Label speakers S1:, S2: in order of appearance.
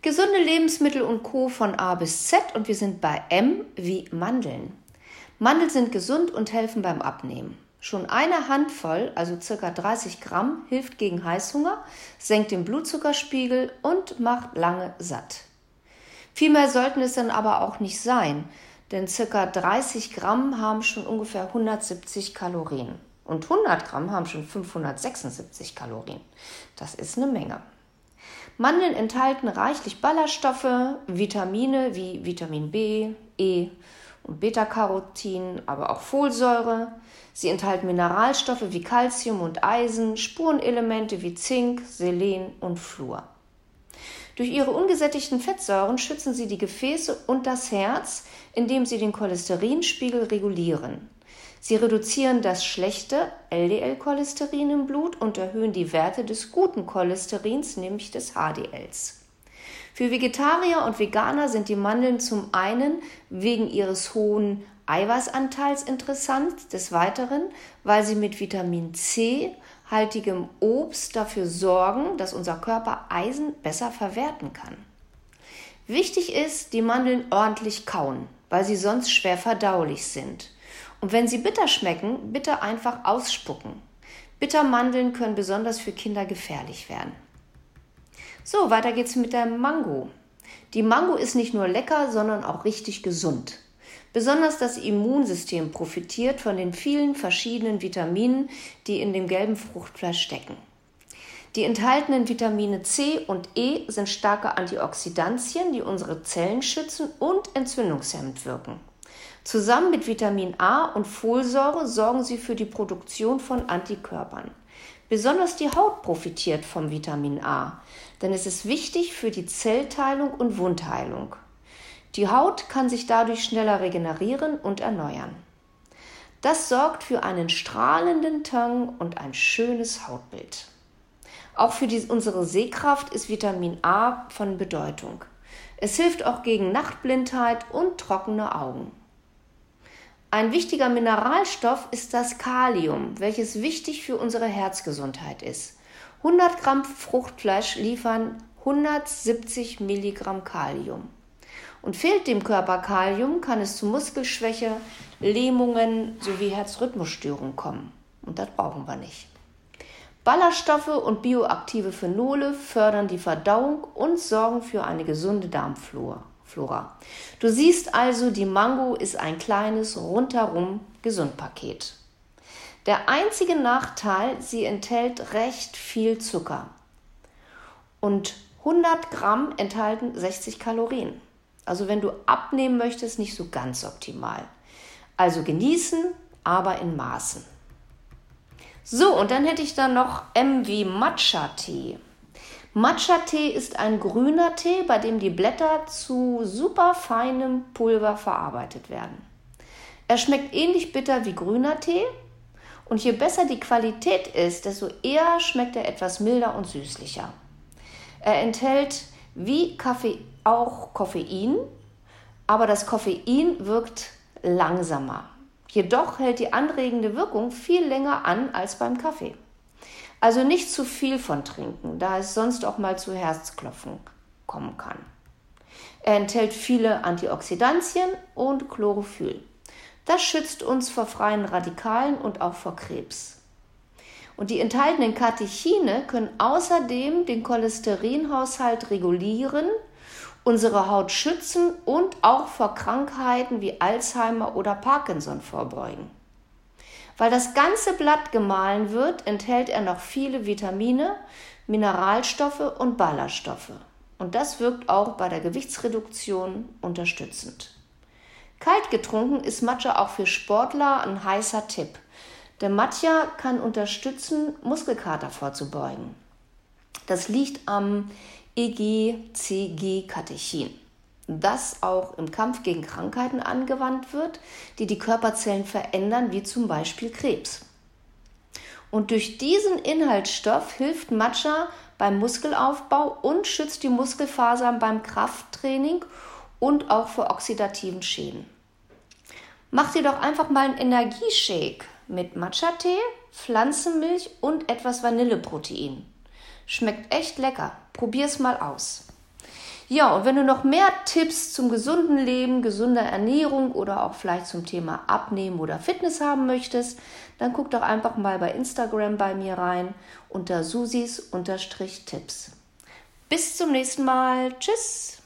S1: Gesunde Lebensmittel und Co. von A bis Z und wir sind bei M wie Mandeln. Mandeln sind gesund und helfen beim Abnehmen. Schon eine Handvoll, also circa 30 Gramm, hilft gegen Heißhunger, senkt den Blutzuckerspiegel und macht lange satt. Viel mehr sollten es dann aber auch nicht sein, denn circa 30 Gramm haben schon ungefähr 170 Kalorien und 100 Gramm haben schon 576 Kalorien. Das ist eine Menge. Mandeln enthalten reichlich Ballaststoffe, Vitamine wie Vitamin B, E und Beta-Carotin, aber auch Folsäure. Sie enthalten Mineralstoffe wie Calcium und Eisen, Spurenelemente wie Zink, Selen und Fluor. Durch ihre ungesättigten Fettsäuren schützen sie die Gefäße und das Herz, indem sie den Cholesterinspiegel regulieren. Sie reduzieren das schlechte LDL-Cholesterin im Blut und erhöhen die Werte des guten Cholesterins, nämlich des HDLs. Für Vegetarier und Veganer sind die Mandeln zum einen wegen ihres hohen Eiweißanteils interessant, des Weiteren, weil sie mit Vitamin C haltigem Obst dafür sorgen, dass unser Körper Eisen besser verwerten kann. Wichtig ist, die Mandeln ordentlich kauen, weil sie sonst schwer verdaulich sind. Und wenn sie bitter schmecken, bitte einfach ausspucken. Bittermandeln können besonders für Kinder gefährlich werden. So, weiter geht's mit der Mango. Die Mango ist nicht nur lecker, sondern auch richtig gesund. Besonders das Immunsystem profitiert von den vielen verschiedenen Vitaminen, die in dem gelben Fruchtfleisch stecken. Die enthaltenen Vitamine C und E sind starke Antioxidantien, die unsere Zellen schützen und entzündungshemmend wirken. Zusammen mit Vitamin A und Folsäure sorgen sie für die Produktion von Antikörpern. Besonders die Haut profitiert vom Vitamin A, denn es ist wichtig für die Zellteilung und Wundheilung. Die Haut kann sich dadurch schneller regenerieren und erneuern. Das sorgt für einen strahlenden Tang und ein schönes Hautbild. Auch für die, unsere Sehkraft ist Vitamin A von Bedeutung. Es hilft auch gegen Nachtblindheit und trockene Augen. Ein wichtiger Mineralstoff ist das Kalium, welches wichtig für unsere Herzgesundheit ist. 100 Gramm Fruchtfleisch liefern 170 Milligramm Kalium. Und fehlt dem Körper Kalium, kann es zu Muskelschwäche, Lähmungen sowie Herzrhythmusstörungen kommen. Und das brauchen wir nicht. Ballaststoffe und bioaktive Phenole fördern die Verdauung und sorgen für eine gesunde Darmflora. Flora. Du siehst also, die Mango ist ein kleines rundherum Gesundpaket. Der einzige Nachteil, sie enthält recht viel Zucker. Und 100 Gramm enthalten 60 Kalorien. Also wenn du abnehmen möchtest, nicht so ganz optimal. Also genießen, aber in Maßen. So, und dann hätte ich da noch M wie Matcha-Tee. Matcha-Tee ist ein grüner Tee, bei dem die Blätter zu super feinem Pulver verarbeitet werden. Er schmeckt ähnlich bitter wie grüner Tee und je besser die Qualität ist, desto eher schmeckt er etwas milder und süßlicher. Er enthält wie Kaffee auch Koffein, aber das Koffein wirkt langsamer. Jedoch hält die anregende Wirkung viel länger an als beim Kaffee. Also nicht zu viel von trinken, da es sonst auch mal zu Herzklopfen kommen kann. Er enthält viele Antioxidantien und Chlorophyll. Das schützt uns vor freien Radikalen und auch vor Krebs. Und die enthaltenen Katechine können außerdem den Cholesterinhaushalt regulieren, unsere Haut schützen und auch vor Krankheiten wie Alzheimer oder Parkinson vorbeugen. Weil das ganze Blatt gemahlen wird, enthält er noch viele Vitamine, Mineralstoffe und Ballaststoffe. Und das wirkt auch bei der Gewichtsreduktion unterstützend. Kalt getrunken ist Matcha auch für Sportler ein heißer Tipp. Der Matcha kann unterstützen, Muskelkater vorzubeugen. Das liegt am EGCG-Katechin das auch im Kampf gegen Krankheiten angewandt wird, die die Körperzellen verändern, wie zum Beispiel Krebs. Und durch diesen Inhaltsstoff hilft Matcha beim Muskelaufbau und schützt die Muskelfasern beim Krafttraining und auch vor oxidativen Schäden. Mach dir doch einfach mal einen Energieshake mit Matcha-Tee, Pflanzenmilch und etwas Vanilleprotein. Schmeckt echt lecker. Probier's mal aus. Ja, und wenn du noch mehr Tipps zum gesunden Leben, gesunder Ernährung oder auch vielleicht zum Thema Abnehmen oder Fitness haben möchtest, dann guck doch einfach mal bei Instagram bei mir rein unter susis-tipps. Bis zum nächsten Mal. Tschüss.